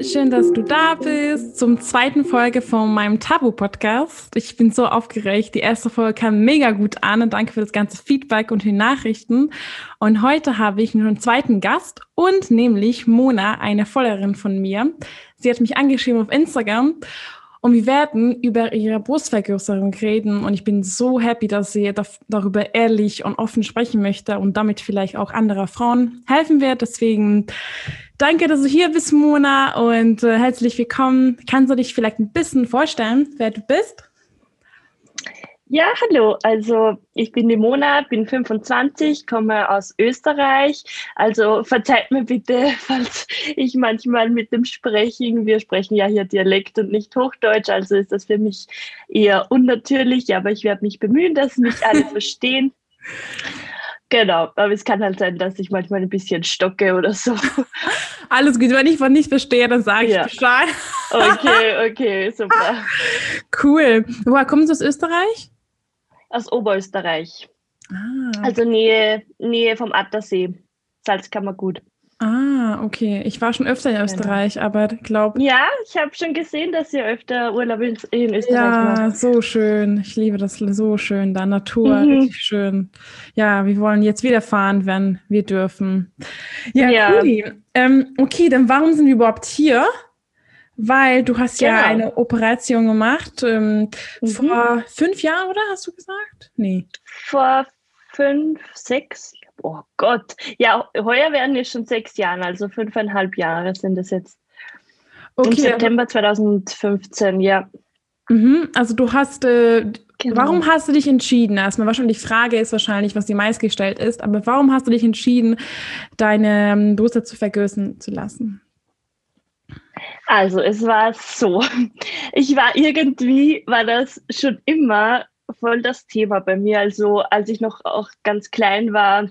schön, dass du da bist zum zweiten Folge von meinem Tabu-Podcast. Ich bin so aufgeregt. Die erste Folge kam mega gut an und danke für das ganze Feedback und die Nachrichten. Und heute habe ich einen zweiten Gast und nämlich Mona, eine Followerin von mir. Sie hat mich angeschrieben auf Instagram und wir werden über ihre Brustvergrößerung reden. Und ich bin so happy, dass sie darüber ehrlich und offen sprechen möchte und damit vielleicht auch andere Frauen helfen wird. Deswegen Danke, dass du hier bist, Mona, und äh, herzlich willkommen. Kannst du dich vielleicht ein bisschen vorstellen, wer du bist? Ja, hallo. Also ich bin die Mona, bin 25, komme aus Österreich. Also verzeiht mir bitte, falls ich manchmal mit dem Sprechen, wir sprechen ja hier Dialekt und nicht Hochdeutsch, also ist das für mich eher unnatürlich, aber ich werde mich bemühen, dass mich alle verstehen. Genau, aber es kann halt sein, dass ich manchmal ein bisschen stocke oder so. Alles gut, wenn ich von nicht verstehe, dann sage ich ja. Bescheid. Okay, okay, super. Cool. Woher kommst du aus Österreich? Aus Oberösterreich. Ah. Also Nähe, Nähe vom Attersee. Salzkammergut. Ah, okay. Ich war schon öfter in genau. Österreich, genau. aber glaube. Ja, ich habe schon gesehen, dass ihr öfter Urlaub in, in Österreich ja, macht. Ja, so schön. Ich liebe das so schön. Da Natur, mhm. richtig schön. Ja, wir wollen jetzt wieder fahren, wenn wir dürfen. Ja, ja. cool. Ähm, okay, dann warum sind wir überhaupt hier? Weil du hast genau. ja eine Operation gemacht ähm, mhm. vor fünf Jahren, oder hast du gesagt? Nee. Vor fünf, sechs, oh Gott, ja, heuer werden es schon sechs Jahre, also fünfeinhalb Jahre sind es jetzt. Okay. Im September 2015, ja. Mhm, also du hast, äh, genau. warum hast du dich entschieden? Erstmal wahrscheinlich die Frage ist wahrscheinlich, was die meistgestellt ist, aber warum hast du dich entschieden, deine ähm, Brüste zu vergrößern zu lassen? Also es war so, ich war irgendwie, war das schon immer voll das Thema bei mir. Also als ich noch auch ganz klein war,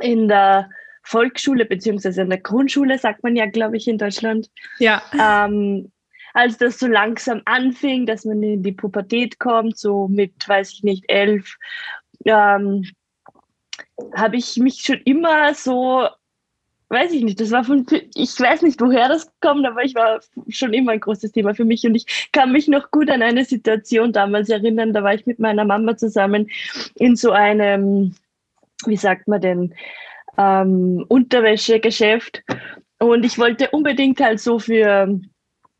in der Volksschule beziehungsweise in der Grundschule, sagt man ja, glaube ich, in Deutschland. Ja. Ähm, als das so langsam anfing, dass man in die Pubertät kommt, so mit, weiß ich nicht, elf, ähm, habe ich mich schon immer so, weiß ich nicht, das war von, ich weiß nicht, woher das kommt, aber ich war schon immer ein großes Thema für mich und ich kann mich noch gut an eine Situation damals erinnern, da war ich mit meiner Mama zusammen in so einem wie sagt man denn, ähm, Unterwäschegeschäft. Und ich wollte unbedingt halt so für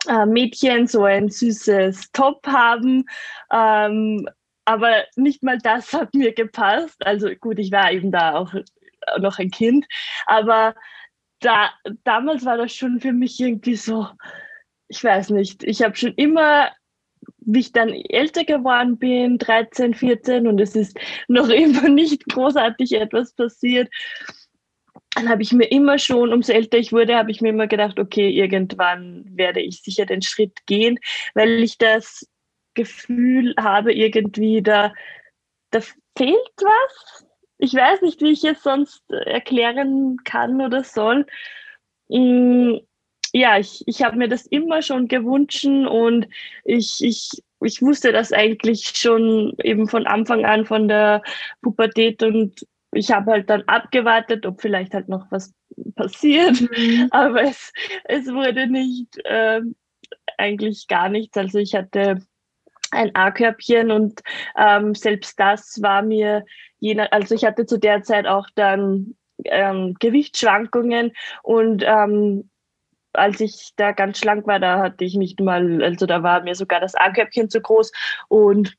äh, Mädchen so ein süßes Top haben. Ähm, aber nicht mal das hat mir gepasst. Also gut, ich war eben da auch noch ein Kind. Aber da, damals war das schon für mich irgendwie so, ich weiß nicht, ich habe schon immer wie ich dann älter geworden bin, 13, 14, und es ist noch immer nicht großartig etwas passiert, dann habe ich mir immer schon, umso älter ich wurde, habe ich mir immer gedacht, okay, irgendwann werde ich sicher den Schritt gehen, weil ich das Gefühl habe, irgendwie da, da fehlt was. Ich weiß nicht, wie ich es sonst erklären kann oder soll. Mm, ja, ich, ich habe mir das immer schon gewünscht und ich, ich, ich wusste das eigentlich schon eben von Anfang an von der Pubertät und ich habe halt dann abgewartet, ob vielleicht halt noch was passiert, mhm. aber es, es wurde nicht, äh, eigentlich gar nichts. Also ich hatte ein A-Körbchen und ähm, selbst das war mir, jener, also ich hatte zu der Zeit auch dann ähm, Gewichtsschwankungen und ähm, als ich da ganz schlank war, da hatte ich nicht mal, also da war mir sogar das A-Körbchen zu groß und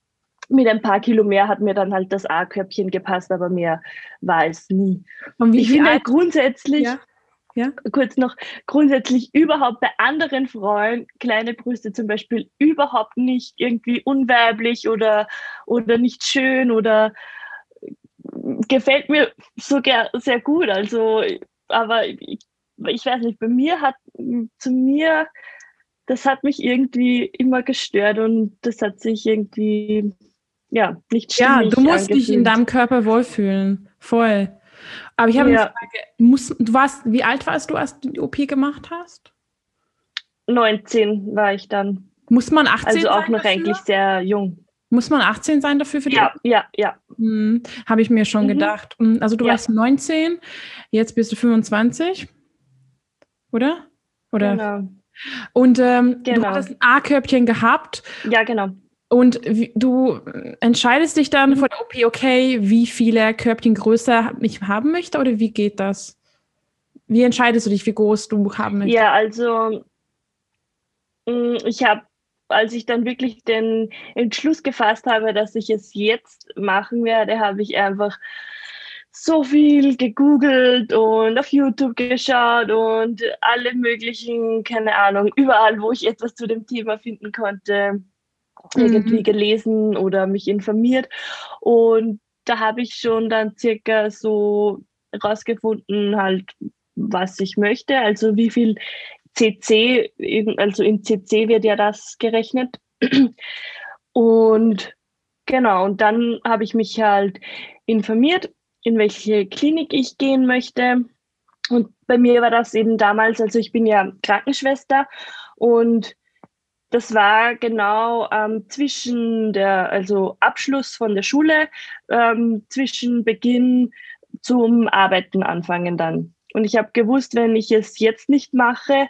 mit ein paar Kilo mehr hat mir dann halt das A-Körbchen gepasst, aber mehr war es nie. Und wie ich finde alt? grundsätzlich, ja. Ja. kurz noch, grundsätzlich überhaupt bei anderen Frauen kleine Brüste zum Beispiel überhaupt nicht irgendwie unweiblich oder, oder nicht schön oder gefällt mir sogar sehr gut. Also, aber ich ich weiß nicht, bei mir hat, zu mir, das hat mich irgendwie immer gestört und das hat sich irgendwie, ja, nicht stimmig Ja, du musst angefühlt. dich in deinem Körper wohlfühlen, voll. Aber ich habe ja. eine Frage, muss, du warst, wie alt warst du, als du die OP gemacht hast? 19 war ich dann. Muss man 18 sein? Also auch noch dafür? eigentlich sehr jung. Muss man 18 sein dafür für die? Ja, ja, ja. Hm, Habe ich mir schon mhm. gedacht. Hm, also du ja. warst 19, jetzt bist du 25 oder? Oder? Genau. Und ähm, genau. du hattest ein A-Körbchen gehabt. Ja, genau. Und wie, du entscheidest dich dann vor der OP, okay, wie viele Körbchen größer ich haben möchte oder wie geht das? Wie entscheidest du dich, wie groß du haben möchtest? Ja, also mm, ich habe, als ich dann wirklich den Entschluss gefasst habe, dass ich es jetzt machen werde, habe ich einfach so viel gegoogelt und auf YouTube geschaut und alle möglichen, keine Ahnung, überall, wo ich etwas zu dem Thema finden konnte, mhm. irgendwie gelesen oder mich informiert. Und da habe ich schon dann circa so rausgefunden, halt, was ich möchte, also wie viel CC, also in CC wird ja das gerechnet. Und genau, und dann habe ich mich halt informiert, in welche Klinik ich gehen möchte. Und bei mir war das eben damals, also ich bin ja Krankenschwester und das war genau ähm, zwischen der, also Abschluss von der Schule, ähm, zwischen Beginn zum Arbeiten anfangen dann. Und ich habe gewusst, wenn ich es jetzt nicht mache,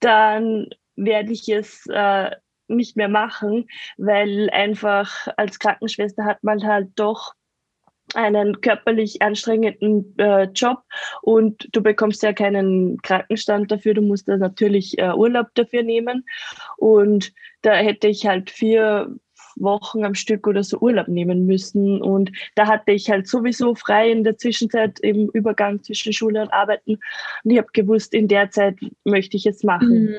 dann werde ich es äh, nicht mehr machen, weil einfach als Krankenschwester hat man halt doch einen körperlich anstrengenden äh, Job und du bekommst ja keinen Krankenstand dafür, du musst da natürlich äh, Urlaub dafür nehmen und da hätte ich halt vier Wochen am Stück oder so Urlaub nehmen müssen. Und da hatte ich halt sowieso frei in der Zwischenzeit im Übergang zwischen Schule und Arbeiten. Und ich habe gewusst, in der Zeit möchte ich es machen. Mhm.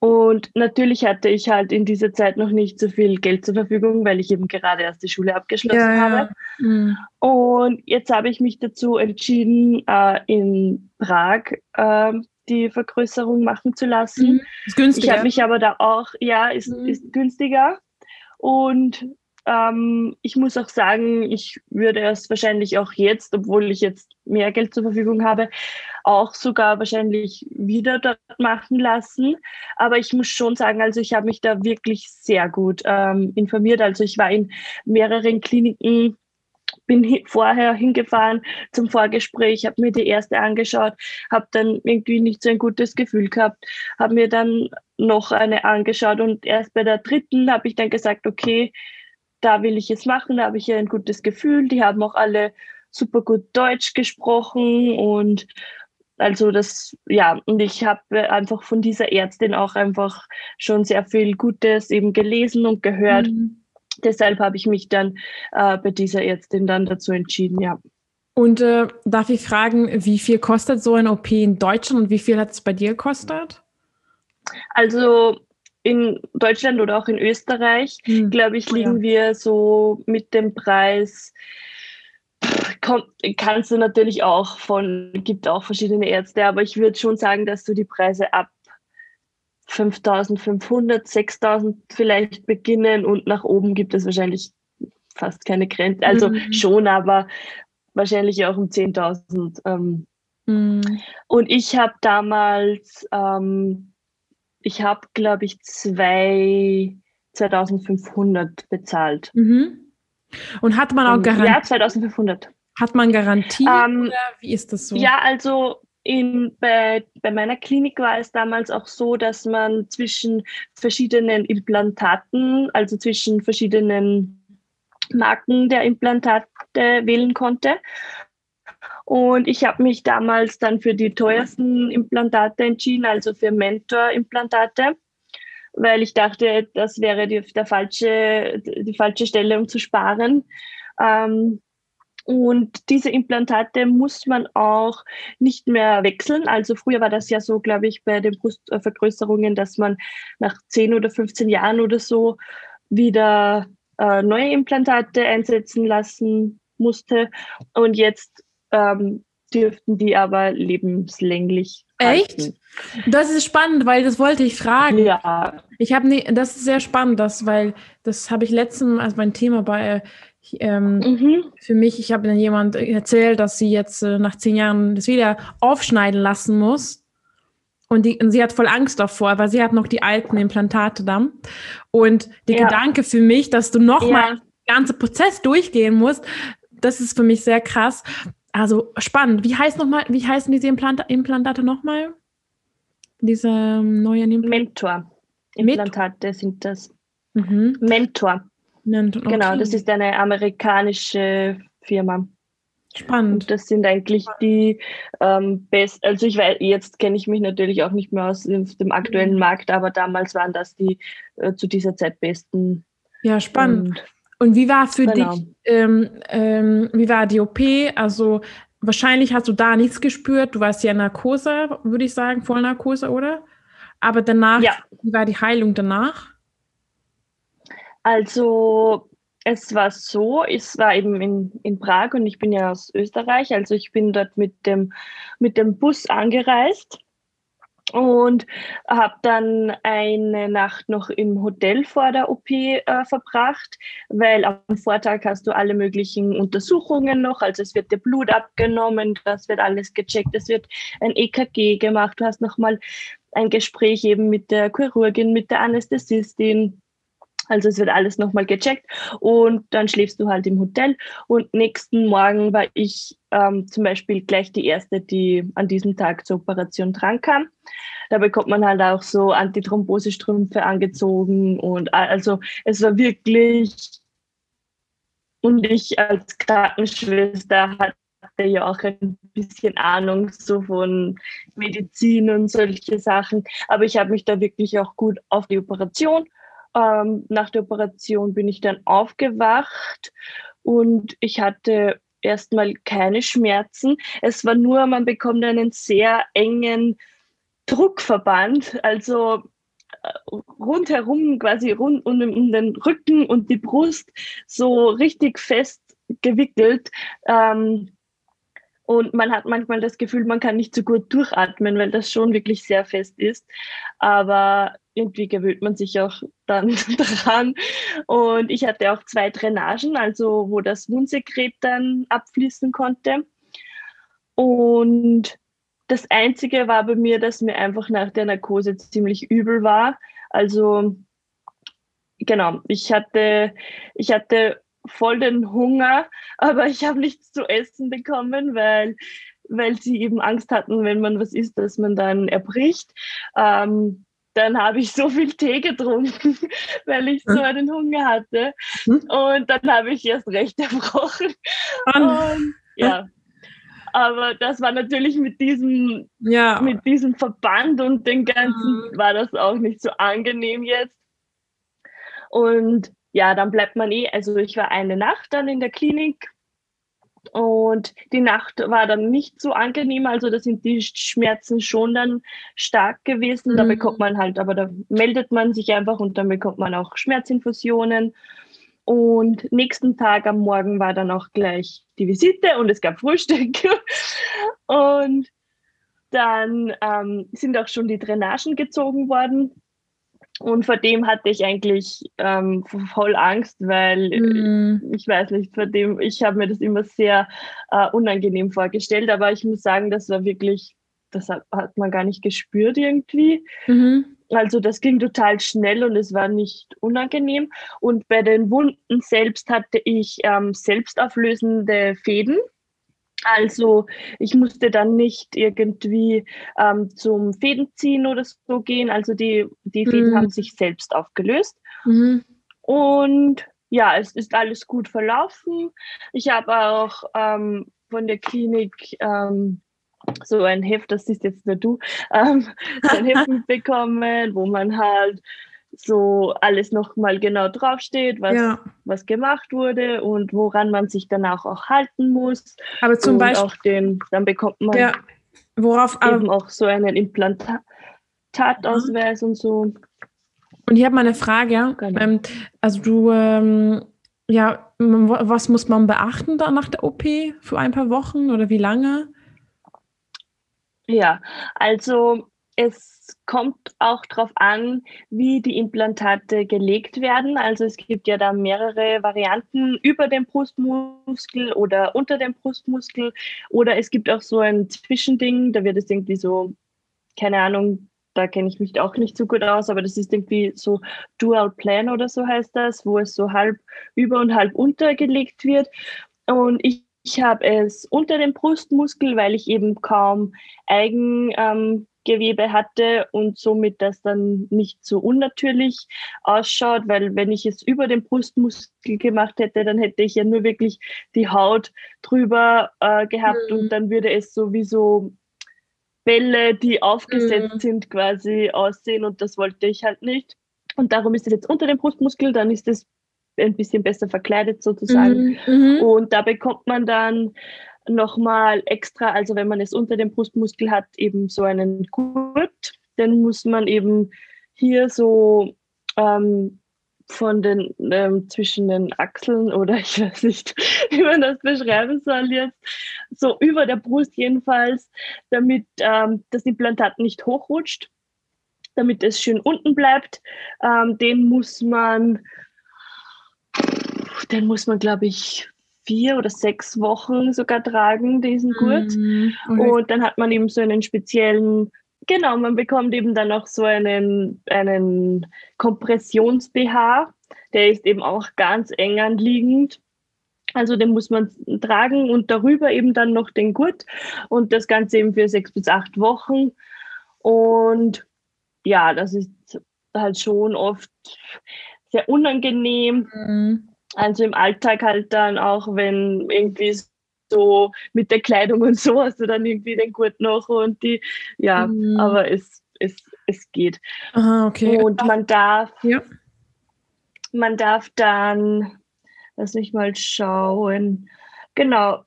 Und natürlich hatte ich halt in dieser Zeit noch nicht so viel Geld zur Verfügung, weil ich eben gerade erst die Schule abgeschlossen ja, habe. Ja. Mhm. Und jetzt habe ich mich dazu entschieden, äh, in Prag äh, die Vergrößerung machen zu lassen. Mhm. Ist günstiger. Ich habe mich aber da auch, ja, ist, mhm. ist günstiger. Und ähm, ich muss auch sagen, ich würde es wahrscheinlich auch jetzt, obwohl ich jetzt mehr Geld zur Verfügung habe, auch sogar wahrscheinlich wieder dort machen lassen. Aber ich muss schon sagen, also ich habe mich da wirklich sehr gut ähm, informiert. Also ich war in mehreren Kliniken bin vorher hingefahren zum Vorgespräch, habe mir die erste angeschaut, habe dann irgendwie nicht so ein gutes Gefühl gehabt, habe mir dann noch eine angeschaut und erst bei der dritten habe ich dann gesagt, okay, da will ich es machen, da habe ich ja ein gutes Gefühl. Die haben auch alle super gut Deutsch gesprochen und also das, ja, und ich habe einfach von dieser Ärztin auch einfach schon sehr viel Gutes eben gelesen und gehört. Mhm deshalb habe ich mich dann äh, bei dieser Ärztin dann dazu entschieden, ja. Und äh, darf ich fragen, wie viel kostet so ein OP in Deutschland und wie viel hat es bei dir gekostet? Also in Deutschland oder auch in Österreich, hm. glaube ich, liegen ja. wir so mit dem Preis. Kannst du natürlich auch von, gibt auch verschiedene Ärzte, aber ich würde schon sagen, dass du die Preise ab 5500, 6000 vielleicht beginnen und nach oben gibt es wahrscheinlich fast keine Grenze. Also mhm. schon, aber wahrscheinlich auch um 10.000. Ähm. Mhm. Und ich habe damals, ähm, ich habe, glaube ich, zwei, 2500 bezahlt. Mhm. Und hat man auch Garantie? Ja, 2500. Hat man Garantie ähm, oder wie ist das so? Ja, also in, bei, bei meiner Klinik war es damals auch so, dass man zwischen verschiedenen Implantaten, also zwischen verschiedenen Marken der Implantate wählen konnte. Und ich habe mich damals dann für die teuersten Implantate entschieden, also für Mentor-Implantate, weil ich dachte, das wäre die, der falsche, die falsche Stelle, um zu sparen. Ähm, und diese Implantate muss man auch nicht mehr wechseln. Also früher war das ja so, glaube ich, bei den Brustvergrößerungen, dass man nach 10 oder 15 Jahren oder so wieder äh, neue Implantate einsetzen lassen musste. Und jetzt ähm, dürften die aber lebenslänglich. Echt? Halten. Das ist spannend, weil das wollte ich fragen. Ja. Ich habe nie, das ist sehr spannend, das, weil das habe ich letztens als mein Thema bei ähm, mhm. Für mich, ich habe dann jemand erzählt, dass sie jetzt äh, nach zehn Jahren das wieder aufschneiden lassen muss. Und, die, und sie hat voll Angst davor, weil sie hat noch die alten Implantate da. Und der ja. Gedanke für mich, dass du nochmal ja. den ganzen Prozess durchgehen musst, das ist für mich sehr krass. Also spannend. Wie heißt noch mal, wie heißen diese Implant Implantate nochmal? diese neuen Implantate? Mentor. Implantate sind das. Mhm. Mentor. Mentor. Okay. Genau, das ist eine amerikanische Firma. Spannend. Und das sind eigentlich die ähm, besten, also ich weiß, jetzt kenne ich mich natürlich auch nicht mehr aus dem aktuellen mhm. Markt, aber damals waren das die äh, zu dieser Zeit besten. Ja, spannend. Und, Und wie war für genau. dich, ähm, ähm, wie war die OP? Also wahrscheinlich hast du da nichts gespürt. Du warst ja Narkose, würde ich sagen, Vollnarkose, oder? Aber danach, ja. wie war die Heilung danach? Also es war so, es war eben in, in Prag und ich bin ja aus Österreich, also ich bin dort mit dem, mit dem Bus angereist und habe dann eine Nacht noch im Hotel vor der OP äh, verbracht, weil am Vortag hast du alle möglichen Untersuchungen noch, also es wird dir Blut abgenommen, das wird alles gecheckt, es wird ein EKG gemacht, du hast nochmal ein Gespräch eben mit der Chirurgin, mit der Anästhesistin also es wird alles nochmal gecheckt und dann schläfst du halt im Hotel. Und nächsten Morgen war ich ähm, zum Beispiel gleich die erste, die an diesem Tag zur Operation drankam. Da bekommt man halt auch so Antithrombose-Strümpfe angezogen und also es war wirklich und ich als Krankenschwester hatte ja auch ein bisschen Ahnung so von Medizin und solche Sachen. Aber ich habe mich da wirklich auch gut auf die Operation ähm, nach der Operation bin ich dann aufgewacht und ich hatte erstmal keine Schmerzen. Es war nur, man bekommt einen sehr engen Druckverband, also äh, rundherum, quasi rund um, um den Rücken und die Brust, so richtig fest gewickelt. Ähm, und man hat manchmal das Gefühl, man kann nicht so gut durchatmen, weil das schon wirklich sehr fest ist. Aber irgendwie gewöhnt man sich auch dann dran. Und ich hatte auch zwei Drainagen, also wo das Wundsekret dann abfließen konnte. Und das Einzige war bei mir, dass mir einfach nach der Narkose ziemlich übel war. Also genau, ich hatte, ich hatte voll den Hunger, aber ich habe nichts zu essen bekommen, weil, weil sie eben Angst hatten, wenn man was isst, dass man dann erbricht. Ähm, dann habe ich so viel Tee getrunken, weil ich so einen Hunger hatte. Hm? Und dann habe ich erst recht erbrochen. Und, ja. Aber das war natürlich mit diesem, ja. mit diesem Verband und den ganzen, war das auch nicht so angenehm jetzt. Und ja, dann bleibt man eh, also ich war eine Nacht dann in der Klinik und die Nacht war dann nicht so angenehm, also da sind die Schmerzen schon dann stark gewesen. Mhm. Da bekommt man halt, aber da meldet man sich einfach und dann bekommt man auch Schmerzinfusionen. Und nächsten Tag am Morgen war dann auch gleich die Visite und es gab Frühstück. und dann ähm, sind auch schon die Drainagen gezogen worden. Und vor dem hatte ich eigentlich ähm, voll Angst, weil mm. ich weiß nicht, vor dem, ich habe mir das immer sehr äh, unangenehm vorgestellt, aber ich muss sagen, das war wirklich, das hat, hat man gar nicht gespürt irgendwie. Mhm. Also das ging total schnell und es war nicht unangenehm. Und bei den Wunden selbst hatte ich ähm, selbstauflösende Fäden. Also ich musste dann nicht irgendwie ähm, zum Fädenziehen oder so gehen. Also die, die Fäden mhm. haben sich selbst aufgelöst. Mhm. Und ja, es ist alles gut verlaufen. Ich habe auch ähm, von der Klinik ähm, so ein Heft, das ist jetzt nur du, ähm, so ein Heft bekommen, wo man halt so alles nochmal genau draufsteht, was, ja. was gemacht wurde und woran man sich danach auch halten muss. Aber zum und Beispiel. Auch den, dann bekommt man ja. Worauf, eben auch so einen Implantautausweis mhm. und so. Und ich habe mal eine Frage. Genau. Ähm, also du, ähm, ja, was muss man beachten da nach der OP für ein paar Wochen oder wie lange? Ja, also es kommt auch darauf an, wie die Implantate gelegt werden. Also es gibt ja da mehrere Varianten über dem Brustmuskel oder unter dem Brustmuskel. Oder es gibt auch so ein Zwischending, da wird es irgendwie so, keine Ahnung, da kenne ich mich auch nicht so gut aus, aber das ist irgendwie so Dual Plan oder so heißt das, wo es so halb über und halb unter gelegt wird. Und ich ich habe es unter dem Brustmuskel, weil ich eben kaum Eigen, ähm, Gewebe hatte und somit das dann nicht so unnatürlich ausschaut, weil wenn ich es über den Brustmuskel gemacht hätte, dann hätte ich ja nur wirklich die Haut drüber äh, gehabt mhm. und dann würde es sowieso Bälle, die aufgesetzt mhm. sind, quasi aussehen und das wollte ich halt nicht. Und darum ist es jetzt unter dem Brustmuskel, dann ist es ein bisschen besser verkleidet sozusagen. Mhm. mhm. Und da bekommt man dann nochmal extra, also wenn man es unter dem Brustmuskel hat, eben so einen Gurt, dann muss man eben hier so ähm, von den ähm, zwischen den Achseln oder ich weiß nicht, wie man das beschreiben soll jetzt, so über der Brust jedenfalls, damit ähm, das Implantat nicht hochrutscht, damit es schön unten bleibt. Ähm, den muss man, den muss man, glaube ich, vier oder sechs Wochen sogar tragen, diesen Gurt. Okay. Und dann hat man eben so einen speziellen, genau, man bekommt eben dann auch so einen, einen Kompressions-BH. Der ist eben auch ganz eng anliegend. Also den muss man tragen und darüber eben dann noch den Gurt und das Ganze eben für sechs bis acht Wochen. Und ja, das ist halt schon oft sehr unangenehm. Mhm. Also im Alltag halt dann auch, wenn irgendwie so mit der Kleidung und so hast du dann irgendwie den Gurt noch und die, ja, mhm. aber es, es, es geht. Aha, okay. Und man darf, ja. man darf dann, lass mich mal schauen, genau,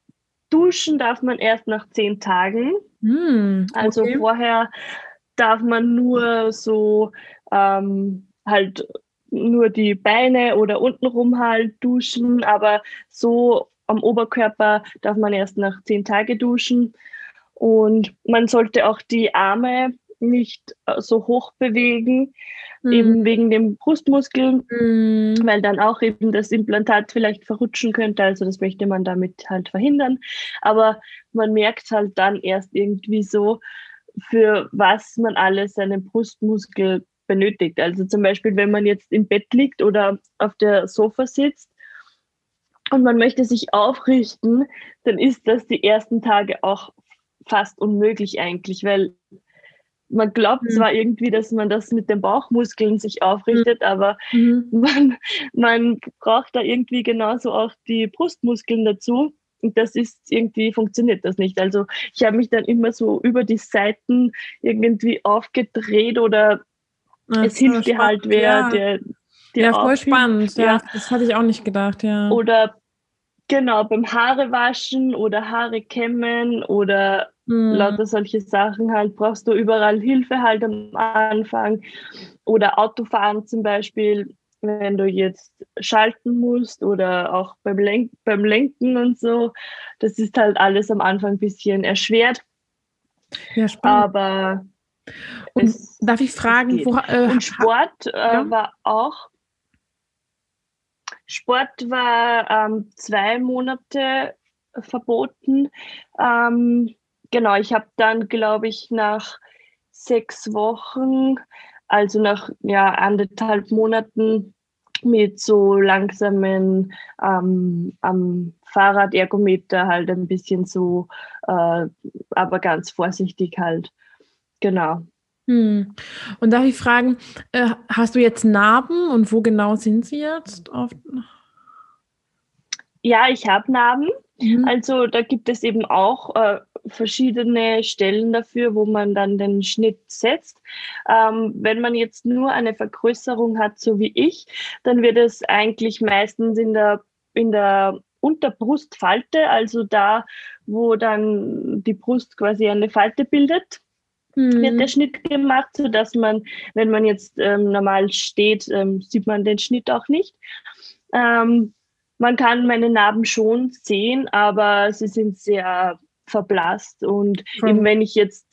duschen darf man erst nach zehn Tagen. Mhm, okay. Also vorher darf man nur so ähm, halt nur die Beine oder untenrum halt duschen, aber so am Oberkörper darf man erst nach zehn Tagen duschen. Und man sollte auch die Arme nicht äh, so hoch bewegen, mhm. eben wegen dem Brustmuskel, mhm. weil dann auch eben das Implantat vielleicht verrutschen könnte. Also das möchte man damit halt verhindern. Aber man merkt halt dann erst irgendwie so, für was man alles seinen Brustmuskel benötigt. Also zum Beispiel, wenn man jetzt im Bett liegt oder auf der Sofa sitzt und man möchte sich aufrichten, dann ist das die ersten Tage auch fast unmöglich eigentlich, weil man glaubt mhm. zwar irgendwie, dass man das mit den Bauchmuskeln sich aufrichtet, mhm. aber mhm. Man, man braucht da irgendwie genauso auch die Brustmuskeln dazu. Und das ist irgendwie, funktioniert das nicht. Also ich habe mich dann immer so über die Seiten irgendwie aufgedreht oder Ach, es hilft dir halt wer, ja. der dir Ja, voll spannend. Ja, ja, das hatte ich auch nicht gedacht, ja. Oder genau, beim Haare waschen oder Haare kämmen oder mhm. lauter solche Sachen halt, brauchst du überall Hilfe halt am Anfang. Oder Autofahren zum Beispiel, wenn du jetzt schalten musst oder auch beim, Lenk beim Lenken und so. Das ist halt alles am Anfang ein bisschen erschwert. Ja, spannend. Aber und es, darf ich fragen, wo, äh, und Sport äh, ja? war auch. Sport war ähm, zwei Monate verboten. Ähm, genau, ich habe dann, glaube ich, nach sechs Wochen, also nach ja, anderthalb Monaten mit so langsamen ähm, am Fahrradergometer halt ein bisschen so, äh, aber ganz vorsichtig halt Genau. Hm. Und darf ich fragen, äh, hast du jetzt Narben und wo genau sind sie jetzt? Auf ja, ich habe Narben. Mhm. Also da gibt es eben auch äh, verschiedene Stellen dafür, wo man dann den Schnitt setzt. Ähm, wenn man jetzt nur eine Vergrößerung hat, so wie ich, dann wird es eigentlich meistens in der, in der Unterbrustfalte, also da, wo dann die Brust quasi eine Falte bildet mhm. wird der Schnitt gemacht, sodass man, wenn man jetzt ähm, normal steht, ähm, sieht man den Schnitt auch nicht. Ähm, man kann meine Narben schon sehen, aber sie sind sehr verblasst und mhm. eben wenn ich jetzt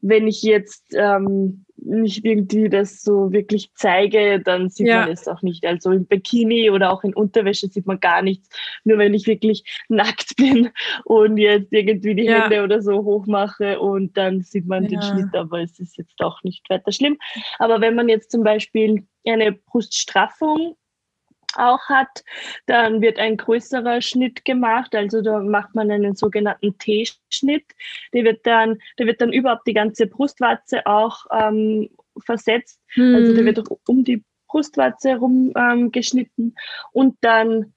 wenn ich jetzt ähm, nicht irgendwie das so wirklich zeige, dann sieht ja. man es auch nicht. Also im Bikini oder auch in Unterwäsche sieht man gar nichts. Nur wenn ich wirklich nackt bin und jetzt irgendwie die ja. Hände oder so hochmache und dann sieht man ja. den Schnitt, aber es ist jetzt auch nicht weiter schlimm. Aber wenn man jetzt zum Beispiel eine Bruststraffung auch hat. Dann wird ein größerer Schnitt gemacht, also da macht man einen sogenannten T-Schnitt. Der wird dann, der wird dann überhaupt die ganze Brustwarze auch ähm, versetzt. Hm. Also der wird um die Brustwarze herum ähm, geschnitten und dann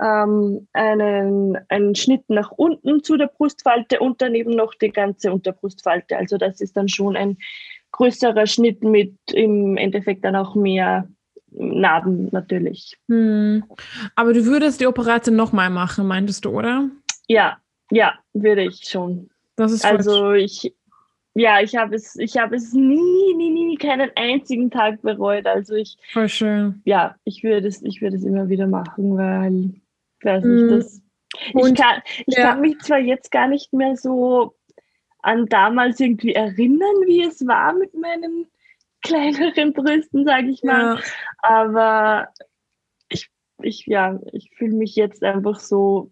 ähm, einen, einen Schnitt nach unten zu der Brustfalte und daneben noch die ganze Unterbrustfalte. Also das ist dann schon ein größerer Schnitt mit im Endeffekt dann auch mehr Narben natürlich. Hm. Aber du würdest die Operation nochmal machen, meintest du, oder? Ja, ja, würde ich schon. Das ist also ich, ja, ich habe es, ich habe es nie, nie, nie, keinen einzigen Tag bereut. Also ich, voll schön. Ja, ich würde es, ich würde es immer wieder machen, weil, ich weiß nicht, hm. das. Und, ich kann, ich ja. kann mich zwar jetzt gar nicht mehr so an damals irgendwie erinnern, wie es war mit meinen kleineren Brüsten, sage ich mal. Ja. Aber ich, ich, ja, ich fühle mich jetzt einfach so,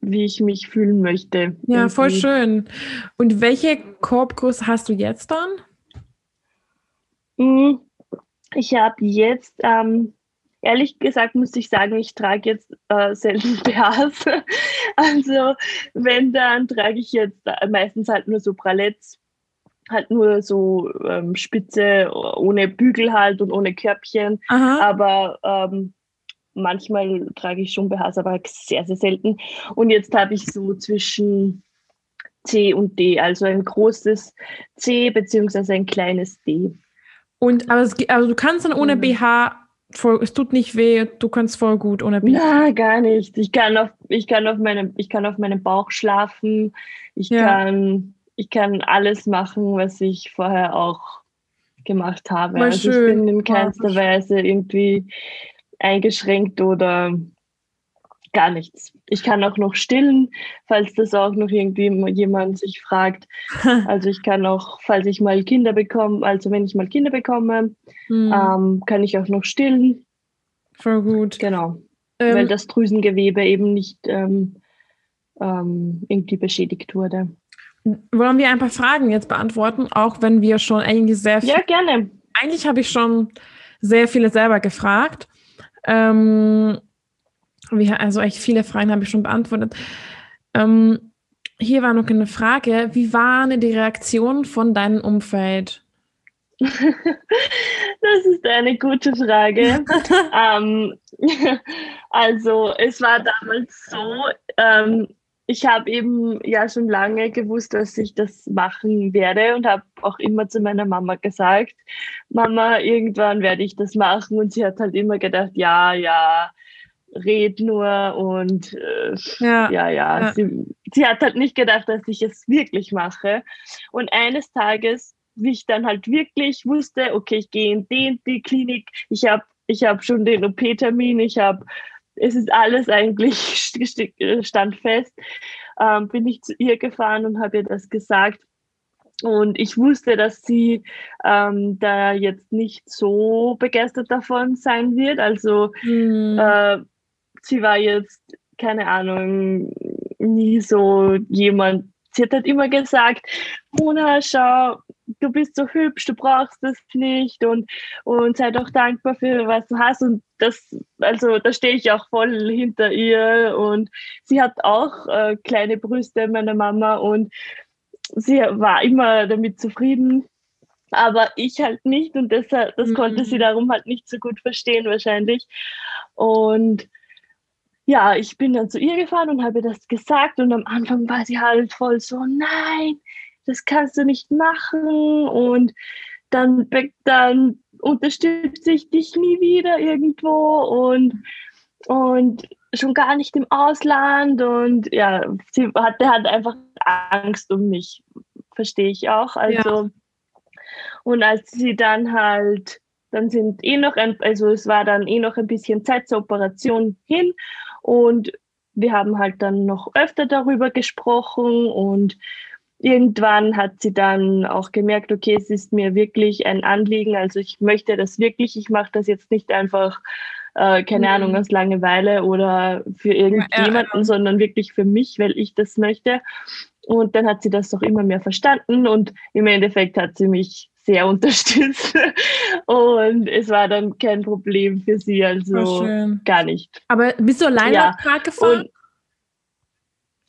wie ich mich fühlen möchte. Ja, irgendwie. voll schön. Und welche Korbgröße hast du jetzt dann? Hm, ich habe jetzt, ähm, ehrlich gesagt, muss ich sagen, ich trage jetzt äh, selten BHs. also wenn, dann trage ich jetzt meistens halt nur so Bralettes halt nur so ähm, Spitze ohne Bügel halt und ohne Körbchen. Aha. Aber ähm, manchmal trage ich schon BHs, aber sehr, sehr selten. Und jetzt habe ich so zwischen C und D, also ein großes C beziehungsweise ein kleines D. Und aber es, also du kannst dann ohne mhm. BH voll, es tut nicht weh, du kannst voll gut ohne BH. Na, gar nicht. Ich kann auf, ich kann auf meinem, ich kann auf meinem Bauch schlafen. Ich ja. kann ich kann alles machen, was ich vorher auch gemacht habe. Mal also schön. ich bin in keinster ja. Weise irgendwie eingeschränkt oder gar nichts. Ich kann auch noch stillen, falls das auch noch irgendwie jemand sich fragt. Also ich kann auch, falls ich mal Kinder bekomme, also wenn ich mal Kinder bekomme, hm. ähm, kann ich auch noch stillen. Voll gut. Genau. Ähm, weil das Drüsengewebe eben nicht ähm, ähm, irgendwie beschädigt wurde. Wollen wir ein paar Fragen jetzt beantworten, auch wenn wir schon eigentlich sehr viel. Ja, gerne. Eigentlich habe ich schon sehr viele selber gefragt. Ähm, also echt viele Fragen habe ich schon beantwortet. Ähm, hier war noch eine Frage. Wie waren die Reaktionen von deinem Umfeld? Das ist eine gute Frage. ähm, also es war damals so, ähm, ich habe eben ja schon lange gewusst, dass ich das machen werde und habe auch immer zu meiner Mama gesagt, Mama, irgendwann werde ich das machen. Und sie hat halt immer gedacht, ja, ja, red nur und äh, ja, ja, ja. ja. Sie, sie hat halt nicht gedacht, dass ich es wirklich mache. Und eines Tages, wie ich dann halt wirklich wusste, okay, ich gehe in die, die Klinik, ich habe ich hab schon den OP-Termin, ich habe es ist alles eigentlich standfest, ähm, bin ich zu ihr gefahren und habe ihr das gesagt. Und ich wusste, dass sie ähm, da jetzt nicht so begeistert davon sein wird. Also mhm. äh, sie war jetzt, keine Ahnung, nie so jemand. Sie hat halt immer gesagt, Mona, schau, du bist so hübsch, du brauchst das nicht und, und sei doch dankbar für was du hast. Und das, also da stehe ich auch voll hinter ihr. Und sie hat auch äh, kleine Brüste, meine Mama, und sie war immer damit zufrieden. Aber ich halt nicht und deshalb, das mhm. konnte sie darum halt nicht so gut verstehen wahrscheinlich. Und ja, ich bin dann zu ihr gefahren und habe das gesagt und am Anfang war sie halt voll so, nein, das kannst du nicht machen und dann, dann unterstütze ich dich nie wieder irgendwo und, und schon gar nicht im Ausland und ja, sie hatte halt einfach Angst um mich, verstehe ich auch. Also, ja. und als sie dann halt, dann sind eh noch ein, also es war dann eh noch ein bisschen Zeit zur Operation hin und wir haben halt dann noch öfter darüber gesprochen und irgendwann hat sie dann auch gemerkt, okay, es ist mir wirklich ein Anliegen, also ich möchte das wirklich, ich mache das jetzt nicht einfach, äh, keine mhm. Ahnung, aus Langeweile oder für irgendjemanden, ja, ja. sondern wirklich für mich, weil ich das möchte. Und dann hat sie das doch immer mehr verstanden und im Endeffekt hat sie mich sehr unterstützt. Und es war dann kein Problem für sie, also gar nicht. Aber bist du alleine ja. nach Prag gefahren? Und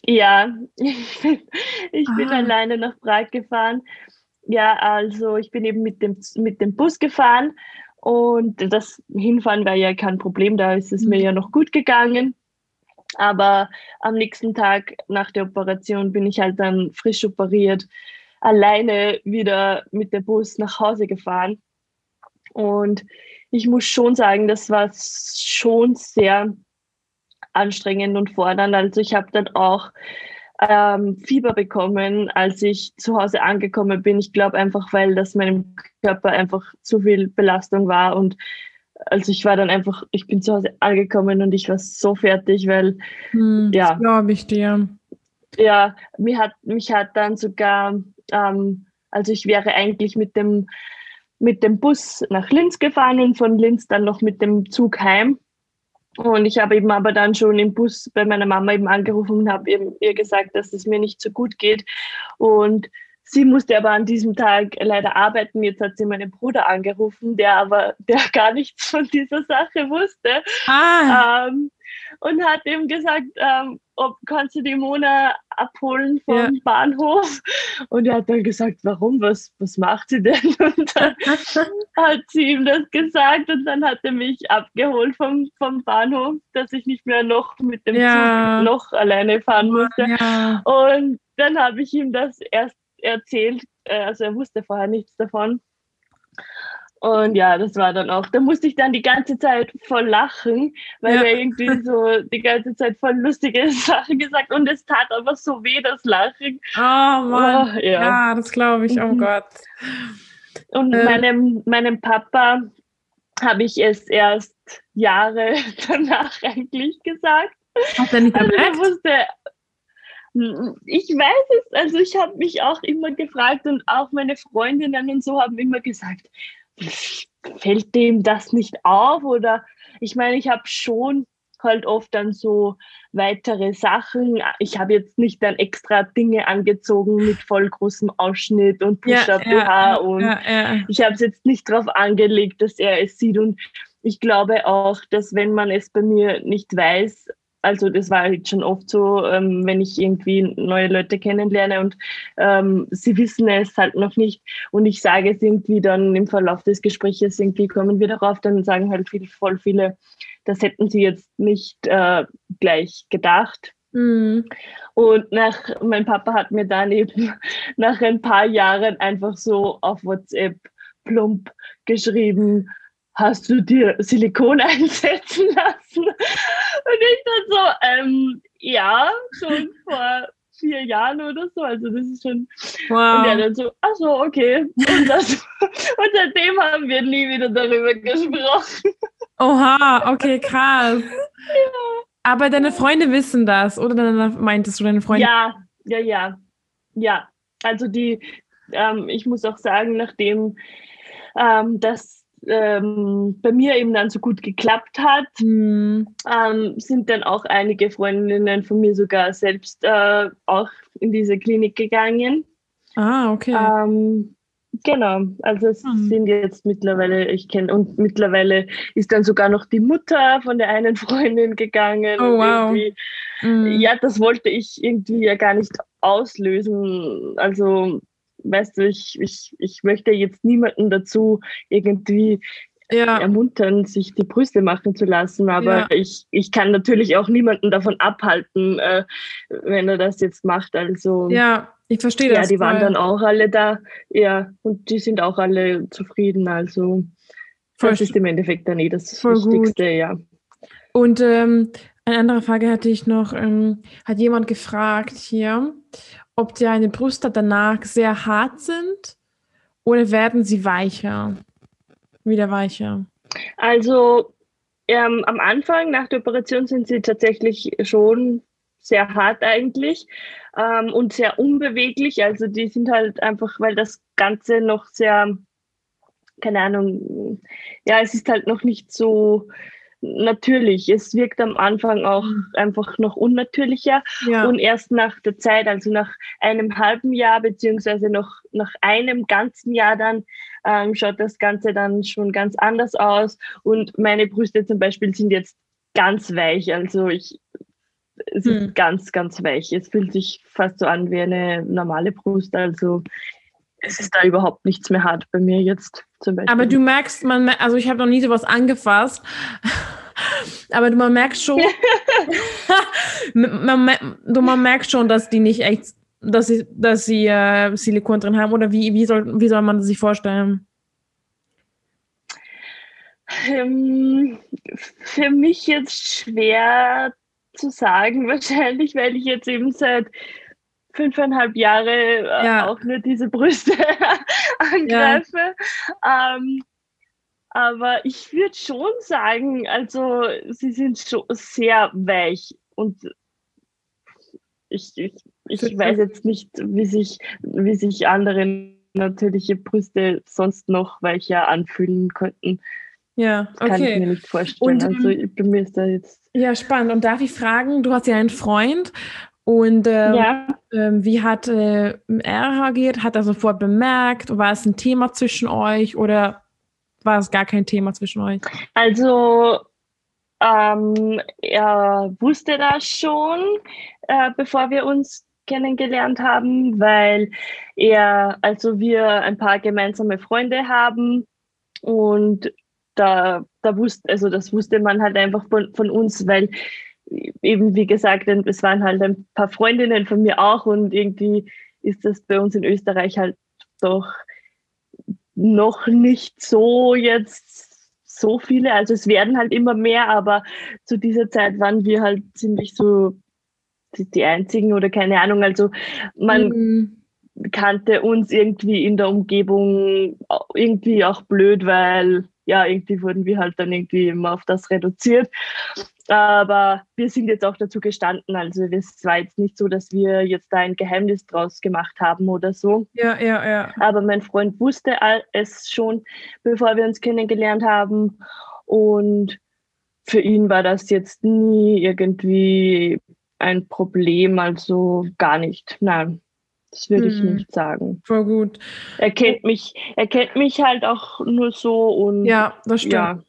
ja, ich bin, ich bin alleine nach Prag gefahren. Ja, also ich bin eben mit dem, mit dem Bus gefahren und das Hinfahren war ja kein Problem, da ist es mhm. mir ja noch gut gegangen. Aber am nächsten Tag nach der Operation bin ich halt dann frisch operiert, alleine wieder mit dem Bus nach Hause gefahren. Und ich muss schon sagen, das war schon sehr anstrengend und fordernd. Also ich habe dann auch ähm, Fieber bekommen, als ich zu Hause angekommen bin. Ich glaube einfach, weil das meinem Körper einfach zu viel Belastung war und also ich war dann einfach, ich bin zu Hause angekommen und ich war so fertig, weil hm, ja, glaube ich dir. Ja, mich hat mich hat dann sogar, ähm, also ich wäre eigentlich mit dem mit dem Bus nach Linz gefahren und von Linz dann noch mit dem Zug heim. Und ich habe eben aber dann schon im Bus bei meiner Mama eben angerufen und habe ihr gesagt, dass es mir nicht so gut geht. Und sie musste aber an diesem Tag leider arbeiten. Jetzt hat sie meinen Bruder angerufen, der aber der gar nichts von dieser Sache wusste. Ah. Ähm, und hat ihm gesagt, ähm, ob kannst du die Mona abholen vom ja. Bahnhof? Und er hat dann gesagt, warum? Was, was macht sie denn? Und dann hat sie ihm das gesagt und dann hat er mich abgeholt vom, vom Bahnhof, dass ich nicht mehr noch mit dem ja. Zug noch alleine fahren musste. Ja. Und dann habe ich ihm das erst erzählt, äh, also er wusste vorher nichts davon. Und ja, das war dann auch, da musste ich dann die ganze Zeit voll lachen, weil ja. er irgendwie so die ganze Zeit voll lustige Sachen gesagt und es tat aber so weh, das Lachen. Oh Mann, oh, ja. ja. das glaube ich, oh mhm. Gott. Und äh. meinem, meinem Papa habe ich es erst Jahre danach eigentlich gesagt. Hat er nicht also er wusste, ich weiß es, also ich habe mich auch immer gefragt und auch meine Freundinnen und so haben immer gesagt, fällt dem das nicht auf? Oder ich meine, ich habe schon halt oft dann so weitere Sachen. Ich habe jetzt nicht dann extra Dinge angezogen mit voll großem Ausschnitt und Push-Up-BH ja, ja, und ja, ich habe es jetzt nicht darauf angelegt, dass er es sieht und ich glaube auch, dass wenn man es bei mir nicht weiß, also das war halt schon oft so, ähm, wenn ich irgendwie neue Leute kennenlerne und ähm, sie wissen es halt noch nicht und ich sage es irgendwie dann im Verlauf des Gesprächs irgendwie kommen wir darauf, dann sagen halt viel, voll viele, das hätten sie jetzt nicht äh, gleich gedacht. Mhm. Und nach, mein Papa hat mir dann eben nach ein paar Jahren einfach so auf WhatsApp plump geschrieben, hast du dir Silikon einsetzen lassen? Und ich dann so, ähm, ja, schon vor vier Jahren oder so. Also das ist schon. Wow. Und er dann so, ach so, okay. Und, das, und seitdem haben wir nie wieder darüber gesprochen. Oha, okay, krass. Ja. Aber deine Freunde wissen das, oder dann meintest du deine Freunde? Ja, ja, ja. Ja. Also die, ähm, ich muss auch sagen, nachdem ähm, das ähm, bei mir eben dann so gut geklappt hat, mhm. ähm, sind dann auch einige Freundinnen von mir sogar selbst äh, auch in diese Klinik gegangen. Ah, okay. Ähm, genau, also es mhm. sind jetzt mittlerweile, ich kenne, und mittlerweile ist dann sogar noch die Mutter von der einen Freundin gegangen. Oh, wow. Mhm. Ja, das wollte ich irgendwie ja gar nicht auslösen. Also weißt du, ich, ich, ich möchte jetzt niemanden dazu irgendwie ja. ermuntern, sich die Brüste machen zu lassen. Aber ja. ich, ich kann natürlich auch niemanden davon abhalten, äh, wenn er das jetzt macht. Also ja, ich verstehe das. Ja, die voll. waren dann auch alle da. Ja, und die sind auch alle zufrieden. Also voll das ist im Endeffekt dann eh das Wichtigste, gut. ja. Und ähm, eine andere Frage hatte ich noch. Ähm, hat jemand gefragt hier, ob deine Brüste danach sehr hart sind oder werden sie weicher? Wieder weicher? Also ähm, am Anfang nach der Operation sind sie tatsächlich schon sehr hart eigentlich ähm, und sehr unbeweglich. Also die sind halt einfach, weil das Ganze noch sehr, keine Ahnung, ja, es ist halt noch nicht so natürlich. Es wirkt am Anfang auch mhm. einfach noch unnatürlicher ja. und erst nach der Zeit, also nach einem halben Jahr beziehungsweise noch nach einem ganzen Jahr dann ähm, schaut das Ganze dann schon ganz anders aus und meine Brüste zum Beispiel sind jetzt ganz weich, also ich es ist hm. ganz, ganz weich. Es fühlt sich fast so an wie eine normale Brust. Also es ist da überhaupt nichts mehr hart bei mir jetzt zum Beispiel. Aber du merkst, man, also ich habe noch nie sowas angefasst, aber du, man merkt schon, man, du, man merkt schon, dass die nicht echt, dass sie, dass sie äh, Silikon drin haben oder wie, wie, soll, wie soll man das sich vorstellen? Ähm, für mich jetzt schwer zu sagen, wahrscheinlich, weil ich jetzt eben seit fünfeinhalb Jahre äh, ja. auch nur diese Brüste angreife. Ja. Ähm, aber ich würde schon sagen, also sie sind schon sehr weich und ich, ich, ich weiß jetzt nicht, wie sich, wie sich andere natürliche Brüste sonst noch weicher anfühlen könnten. Ja, okay. Kann ich mir nicht vorstellen. Und, also ich bin mir da jetzt. Ja, spannend. Und darf ich fragen, du hast ja einen Freund und ähm, ja. ähm, wie hat äh, er reagiert? Hat er sofort bemerkt? War es ein Thema zwischen euch oder war es gar kein Thema zwischen euch? Also ähm, er wusste das schon, äh, bevor wir uns kennengelernt haben, weil er, also wir ein paar gemeinsame Freunde haben und da, da wusste, also das wusste man halt einfach von, von uns, weil eben wie gesagt, es waren halt ein paar Freundinnen von mir auch und irgendwie ist das bei uns in Österreich halt doch noch nicht so jetzt so viele. Also es werden halt immer mehr, aber zu dieser Zeit waren wir halt ziemlich so die, die einzigen oder keine Ahnung. Also man mhm. kannte uns irgendwie in der Umgebung irgendwie auch blöd, weil ja, irgendwie wurden wir halt dann irgendwie immer auf das reduziert. Aber wir sind jetzt auch dazu gestanden. Also es war jetzt nicht so, dass wir jetzt da ein Geheimnis draus gemacht haben oder so. Ja, ja, ja. Aber mein Freund wusste es schon, bevor wir uns kennengelernt haben. Und für ihn war das jetzt nie irgendwie ein Problem, also gar nicht. Nein. Das würde ich hm. nicht sagen. Voll gut. Er kennt mich, er kennt mich halt auch nur so und ja, das stimmt. Ja.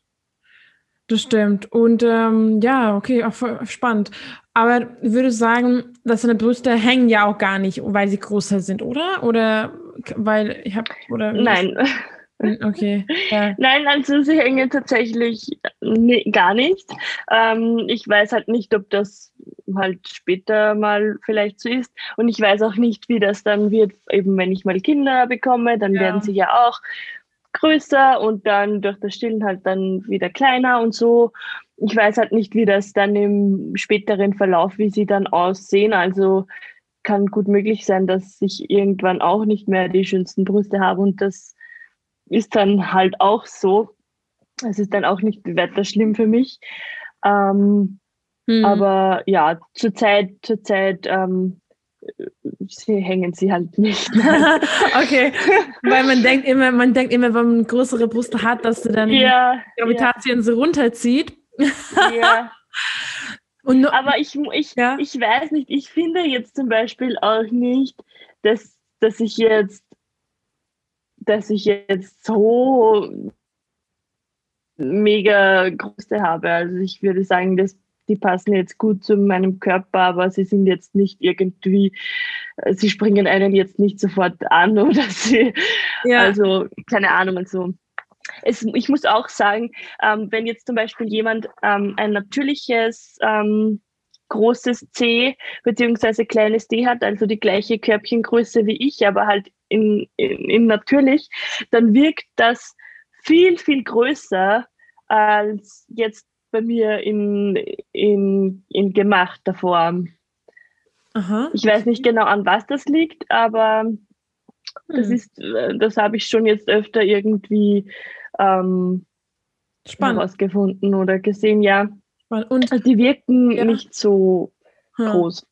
Das stimmt. Und ähm, ja, okay, auch voll spannend. Aber ich würde sagen, dass seine Brüste hängen ja auch gar nicht, weil sie größer sind, oder? Oder weil ich habe oder Nein. Hm, okay. Ja. Nein, also sie hängen tatsächlich nee, gar nicht. Ähm, ich weiß halt nicht, ob das halt später mal vielleicht so ist. Und ich weiß auch nicht, wie das dann wird, eben wenn ich mal Kinder bekomme, dann ja. werden sie ja auch größer und dann durch das Stillen halt dann wieder kleiner und so. Ich weiß halt nicht, wie das dann im späteren Verlauf, wie sie dann aussehen. Also kann gut möglich sein, dass ich irgendwann auch nicht mehr die schönsten Brüste habe und das ist dann halt auch so. Es ist dann auch nicht weiter schlimm für mich. Ähm, hm. Aber ja, zurzeit, zurzeit ähm, sie hängen sie halt nicht. okay, weil man denkt immer, man denkt immer, wenn man größere Brüste hat, dass du dann ja, die Gravitation ja. so runterzieht. ja. Und Aber ich, ich, ja? ich weiß nicht, ich finde jetzt zum Beispiel auch nicht, dass, dass ich jetzt dass ich jetzt so mega Größe habe. Also ich würde sagen, dass die passen jetzt gut zu meinem Körper, aber sie sind jetzt nicht irgendwie, sie springen einen jetzt nicht sofort an oder sie, ja. also keine Ahnung und so. Es, ich muss auch sagen, ähm, wenn jetzt zum Beispiel jemand ähm, ein natürliches ähm, großes C beziehungsweise kleines D hat, also die gleiche Körbchengröße wie ich, aber halt in, in, in natürlich, dann wirkt das viel, viel größer als jetzt bei mir in, in, in gemachter Form. Aha. Ich weiß nicht genau, an was das liegt, aber das hm. ist, das habe ich schon jetzt öfter irgendwie ähm, herausgefunden oder gesehen, ja. Und also die wirken ja. nicht so hm. groß.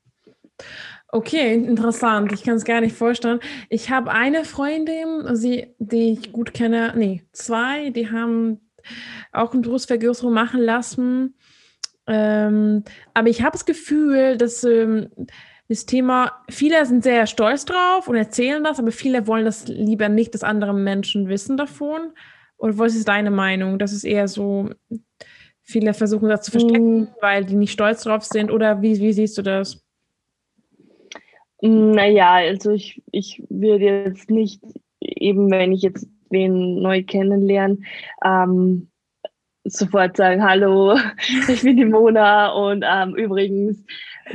Okay, interessant. Ich kann es gar nicht vorstellen. Ich habe eine Freundin, sie, die ich gut kenne, nee, zwei, die haben auch eine Brustvergrößerung machen lassen. Ähm, aber ich habe das Gefühl, dass ähm, das Thema, viele sind sehr stolz drauf und erzählen das, aber viele wollen das lieber nicht, dass andere Menschen wissen davon. Oder was ist deine Meinung? Das ist eher so, viele versuchen das zu verstecken, mm. weil die nicht stolz drauf sind. Oder wie, wie siehst du das? Naja, also ich, ich würde jetzt nicht, eben wenn ich jetzt wen neu kennenlerne, ähm, sofort sagen, hallo, ich bin die Mona und ähm, übrigens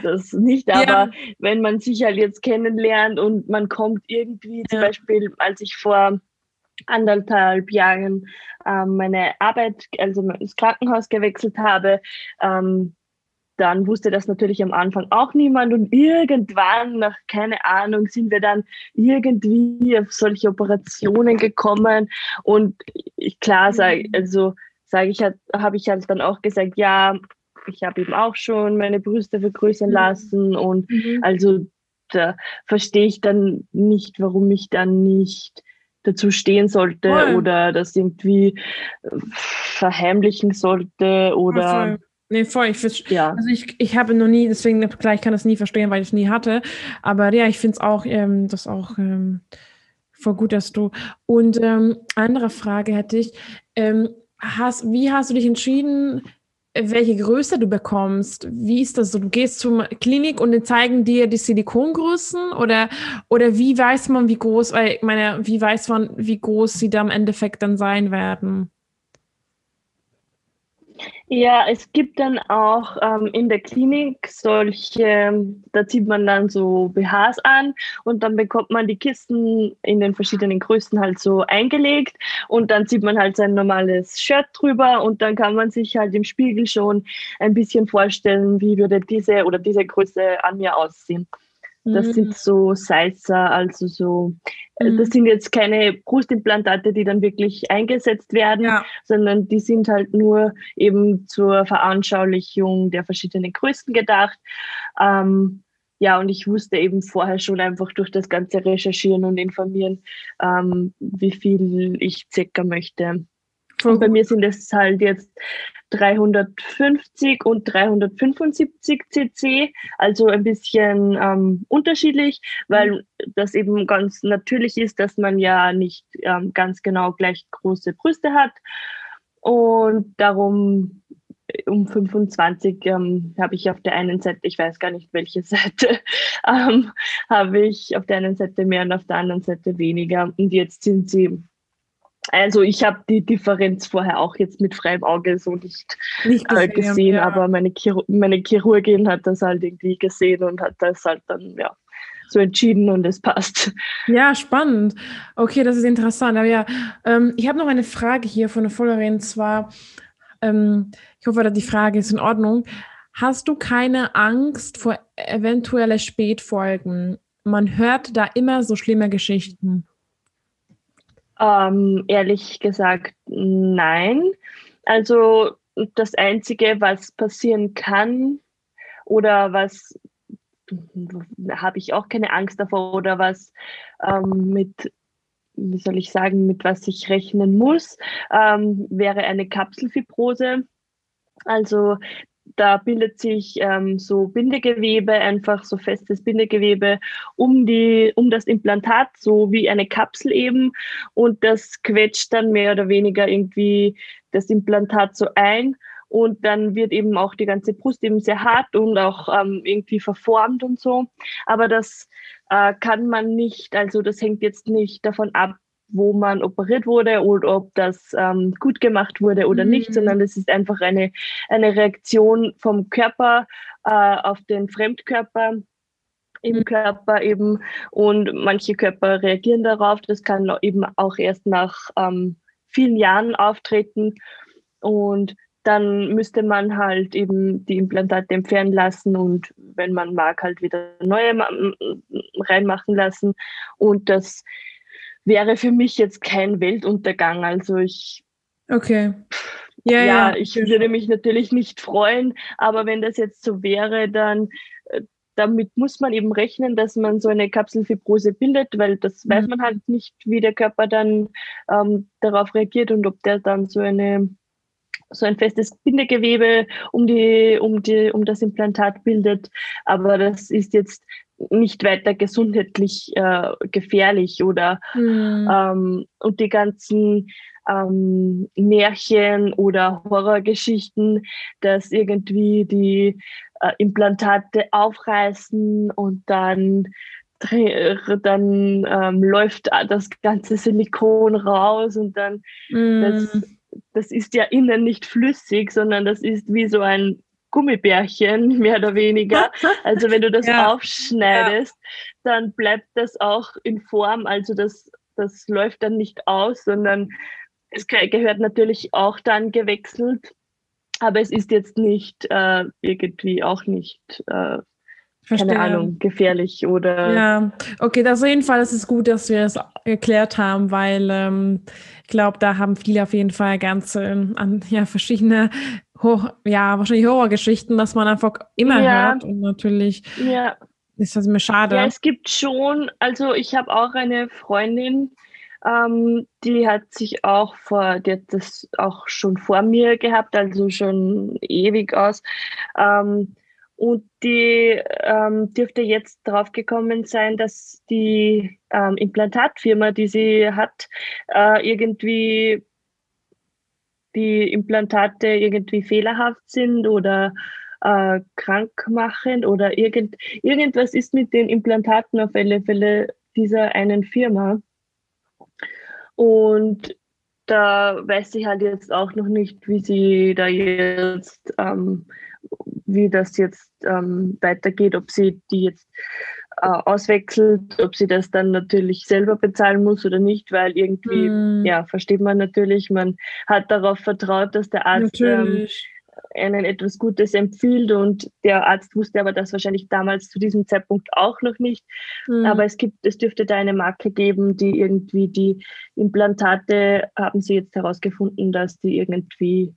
das nicht, aber ja. wenn man sich halt jetzt kennenlernt und man kommt irgendwie, zum ja. Beispiel als ich vor anderthalb Jahren ähm, meine Arbeit, also das Krankenhaus gewechselt habe, ähm, dann wusste das natürlich am Anfang auch niemand und irgendwann, nach keine Ahnung, sind wir dann irgendwie auf solche Operationen gekommen und ich, klar sage, mhm. also sage ich, habe ich halt dann auch gesagt, ja, ich habe eben auch schon meine Brüste vergrößern lassen und mhm. also da verstehe ich dann nicht, warum ich dann nicht dazu stehen sollte voll. oder das irgendwie verheimlichen sollte oder. Nee, voll. Ich, ja. Also ich, ich habe noch nie, deswegen, klar, ich kann das nie verstehen, weil ich es nie hatte. Aber ja, ich finde es auch, ähm, das auch ähm, voll gut, dass du. Und ähm, andere Frage hätte ich. Ähm, hast, wie hast du dich entschieden, welche Größe du bekommst. Wie ist das so? Du gehst zur Klinik und die zeigen dir die Silikongrößen oder, oder wie weiß man, wie groß, ich meine, wie weiß man, wie groß sie da im Endeffekt dann sein werden? Ja, es gibt dann auch ähm, in der Klinik solche, da zieht man dann so BHs an und dann bekommt man die Kisten in den verschiedenen Größen halt so eingelegt und dann zieht man halt sein normales Shirt drüber und dann kann man sich halt im Spiegel schon ein bisschen vorstellen, wie würde diese oder diese Größe an mir aussehen. Das mhm. sind so Sizer, also so, äh, mhm. das sind jetzt keine Brustimplantate, die dann wirklich eingesetzt werden, ja. sondern die sind halt nur eben zur Veranschaulichung der verschiedenen Größen gedacht. Ähm, ja, und ich wusste eben vorher schon einfach durch das ganze Recherchieren und Informieren, ähm, wie viel ich circa möchte. Und bei mir sind es halt jetzt 350 und 375 cc, also ein bisschen ähm, unterschiedlich, weil das eben ganz natürlich ist, dass man ja nicht ähm, ganz genau gleich große Brüste hat. Und darum um 25 ähm, habe ich auf der einen Seite, ich weiß gar nicht welche Seite, ähm, habe ich auf der einen Seite mehr und auf der anderen Seite weniger. Und jetzt sind sie also ich habe die Differenz vorher auch jetzt mit freiem Auge so nicht, nicht äh, gesehen, äh, gesehen ja. aber meine, Chir meine Chirurgin hat das halt irgendwie gesehen und hat das halt dann ja so entschieden und es passt. Ja, spannend. Okay, das ist interessant. Aber ja, ähm, ich habe noch eine Frage hier von der Followerin. Zwar, ähm, ich hoffe, die Frage ist in Ordnung. Hast du keine Angst vor eventuelle Spätfolgen? Man hört da immer so schlimme Geschichten. Ähm, ehrlich gesagt, nein. Also das Einzige, was passieren kann oder was habe ich auch keine Angst davor oder was ähm, mit, wie soll ich sagen, mit was ich rechnen muss, ähm, wäre eine Kapselfibrose. Also da bildet sich ähm, so Bindegewebe, einfach so festes Bindegewebe um, die, um das Implantat, so wie eine Kapsel eben. Und das quetscht dann mehr oder weniger irgendwie das Implantat so ein. Und dann wird eben auch die ganze Brust eben sehr hart und auch ähm, irgendwie verformt und so. Aber das äh, kann man nicht, also das hängt jetzt nicht davon ab, wo man operiert wurde oder ob das ähm, gut gemacht wurde oder mhm. nicht, sondern es ist einfach eine, eine Reaktion vom Körper äh, auf den Fremdkörper im mhm. Körper eben und manche Körper reagieren darauf. Das kann eben auch erst nach ähm, vielen Jahren auftreten und dann müsste man halt eben die Implantate entfernen lassen und wenn man mag, halt wieder neue reinmachen lassen. Und das wäre für mich jetzt kein Weltuntergang. Also ich. Okay. Ja, ja, ja, ich würde mich natürlich nicht freuen, aber wenn das jetzt so wäre, dann äh, damit muss man eben rechnen, dass man so eine Kapselfibrose bildet, weil das mhm. weiß man halt nicht, wie der Körper dann ähm, darauf reagiert und ob der dann so eine so ein festes Bindegewebe um die, um die, um das Implantat bildet. Aber das ist jetzt nicht weiter gesundheitlich äh, gefährlich oder mhm. ähm, und die ganzen ähm, Märchen oder Horrorgeschichten, dass irgendwie die äh, Implantate aufreißen und dann dann ähm, läuft das ganze Silikon raus und dann mm. das, das ist ja innen nicht flüssig, sondern das ist wie so ein Gummibärchen, mehr oder weniger. Also wenn du das ja. aufschneidest, ja. dann bleibt das auch in Form. Also das, das läuft dann nicht aus, sondern es gehört natürlich auch dann gewechselt. Aber es ist jetzt nicht äh, irgendwie auch nicht äh, Verstehe. keine Ahnung, gefährlich oder. Ja, okay, das auf jeden Fall ist es gut, dass wir es erklärt haben, weil ähm, ich glaube, da haben viele auf jeden Fall ganz ähm, an ja, verschiedene, Hor ja, wahrscheinlich Horrorgeschichten, dass man einfach immer ja. hört und natürlich ja. ist das mir schade. Ja, es gibt schon, also ich habe auch eine Freundin, ähm, die hat sich auch vor, die hat das auch schon vor mir gehabt, also schon ewig aus. Ähm, und die ähm, dürfte jetzt drauf gekommen sein, dass die ähm, Implantatfirma, die sie hat, äh, irgendwie die Implantate irgendwie fehlerhaft sind oder äh, krankmachend oder irgend, irgendwas ist mit den Implantaten auf alle Fälle dieser einen Firma. Und da weiß ich halt jetzt auch noch nicht, wie sie da jetzt ähm, wie das jetzt ähm, weitergeht, ob sie die jetzt äh, auswechselt, ob sie das dann natürlich selber bezahlen muss oder nicht, weil irgendwie, mm. ja, versteht man natürlich, man hat darauf vertraut, dass der Arzt ähm, einen etwas Gutes empfiehlt und der Arzt wusste aber das wahrscheinlich damals zu diesem Zeitpunkt auch noch nicht. Mm. Aber es gibt, es dürfte da eine Marke geben, die irgendwie die Implantate, haben sie jetzt herausgefunden, dass die irgendwie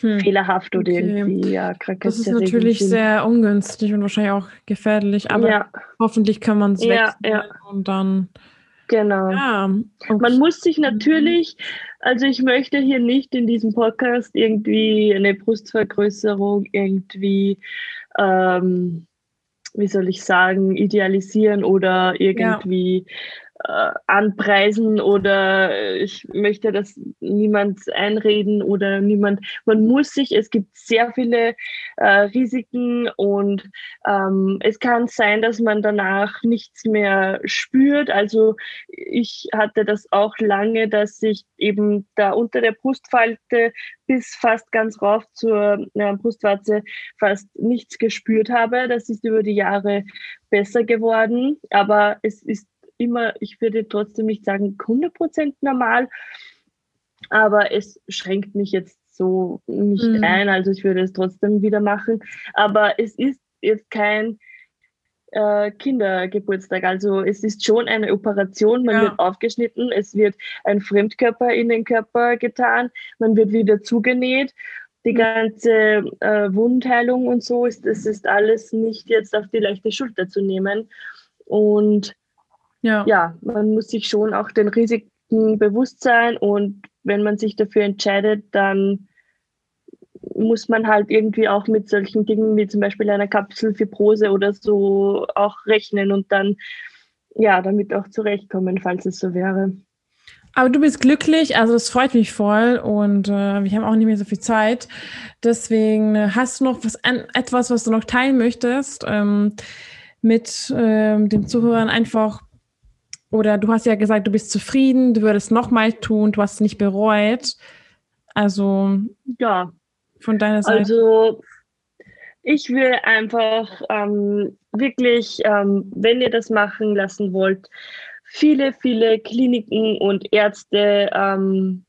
hm. fehlerhaft oder okay. irgendwie ja, Das ist natürlich sehr ungünstig und wahrscheinlich auch gefährlich, aber ja. hoffentlich kann man es ja, wechseln ja. und dann. Genau. Ja, okay. Man muss sich natürlich, also ich möchte hier nicht in diesem Podcast irgendwie eine Brustvergrößerung irgendwie, ähm, wie soll ich sagen, idealisieren oder irgendwie ja äh, anpreisen oder ich möchte das niemand einreden oder niemand. Man muss sich, es gibt sehr viele äh, Risiken und ähm, es kann sein, dass man danach nichts mehr spürt. Also ich hatte das auch lange, dass ich eben da unter der Brustfalte bis fast ganz rauf zur äh, Brustwarze fast nichts gespürt habe. Das ist über die Jahre besser geworden, aber es ist immer, ich würde trotzdem nicht sagen 100% normal, aber es schränkt mich jetzt so nicht mhm. ein, also ich würde es trotzdem wieder machen. Aber es ist jetzt kein äh, Kindergeburtstag, also es ist schon eine Operation, man ja. wird aufgeschnitten, es wird ein Fremdkörper in den Körper getan, man wird wieder zugenäht die mhm. ganze äh, Wundheilung und so ist, das ist alles nicht jetzt auf die leichte Schulter zu nehmen. Und ja. ja, man muss sich schon auch den Risiken bewusst sein und wenn man sich dafür entscheidet, dann muss man halt irgendwie auch mit solchen Dingen wie zum Beispiel einer Kapselfibrose oder so auch rechnen und dann ja damit auch zurechtkommen, falls es so wäre. Aber du bist glücklich, also das freut mich voll und äh, wir haben auch nicht mehr so viel Zeit. Deswegen hast du noch was, etwas, was du noch teilen möchtest ähm, mit ähm, den Zuhörern einfach oder du hast ja gesagt, du bist zufrieden, du würdest nochmal tun, du hast es nicht bereut. Also ja, von deiner Seite. Also ich will einfach ähm, wirklich, ähm, wenn ihr das machen lassen wollt, viele, viele Kliniken und Ärzte ähm,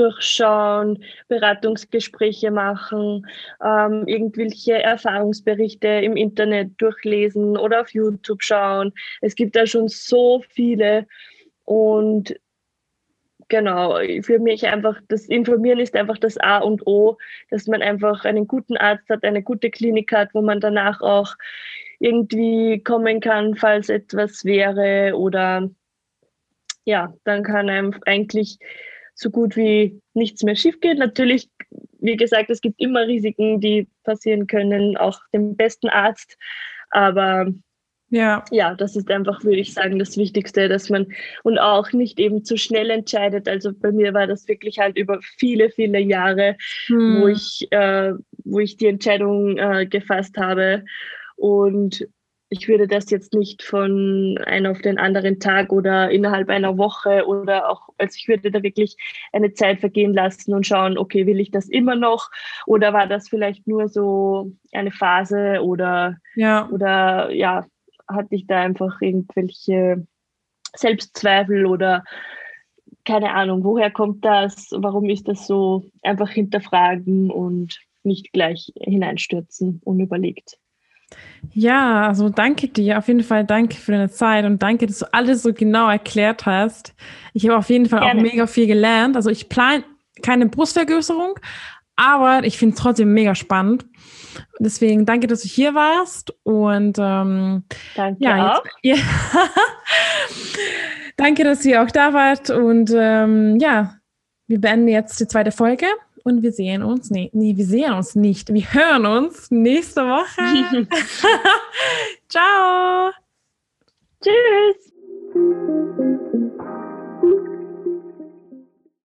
durchschauen, Beratungsgespräche machen, ähm, irgendwelche Erfahrungsberichte im Internet durchlesen oder auf YouTube schauen. Es gibt da schon so viele und genau, für mich einfach das Informieren ist einfach das A und O, dass man einfach einen guten Arzt hat, eine gute Klinik hat, wo man danach auch irgendwie kommen kann, falls etwas wäre oder ja, dann kann einem eigentlich so gut wie nichts mehr schiefgehen. Natürlich, wie gesagt, es gibt immer Risiken, die passieren können, auch dem besten Arzt. Aber ja. ja, das ist einfach, würde ich sagen, das Wichtigste, dass man und auch nicht eben zu schnell entscheidet. Also bei mir war das wirklich halt über viele, viele Jahre, hm. wo ich, äh, wo ich die Entscheidung äh, gefasst habe. Und ich würde das jetzt nicht von einem auf den anderen Tag oder innerhalb einer Woche oder auch, also ich würde da wirklich eine Zeit vergehen lassen und schauen, okay, will ich das immer noch oder war das vielleicht nur so eine Phase oder ja, oder, ja hatte ich da einfach irgendwelche Selbstzweifel oder keine Ahnung, woher kommt das, warum ist das so, einfach hinterfragen und nicht gleich hineinstürzen, unüberlegt. Ja, also danke dir. Auf jeden Fall danke für deine Zeit und danke, dass du alles so genau erklärt hast. Ich habe auf jeden Fall Gerne. auch mega viel gelernt. Also ich plane keine Brustvergrößerung, aber ich finde es trotzdem mega spannend. Deswegen danke, dass du hier warst und ähm, danke ja, auch. Jetzt, ja. danke, dass ihr auch da wart und ähm, ja, wir beenden jetzt die zweite Folge und wir sehen uns, nee, nee, wir sehen uns nicht. Wir hören uns nächste Woche. Ciao. Tschüss.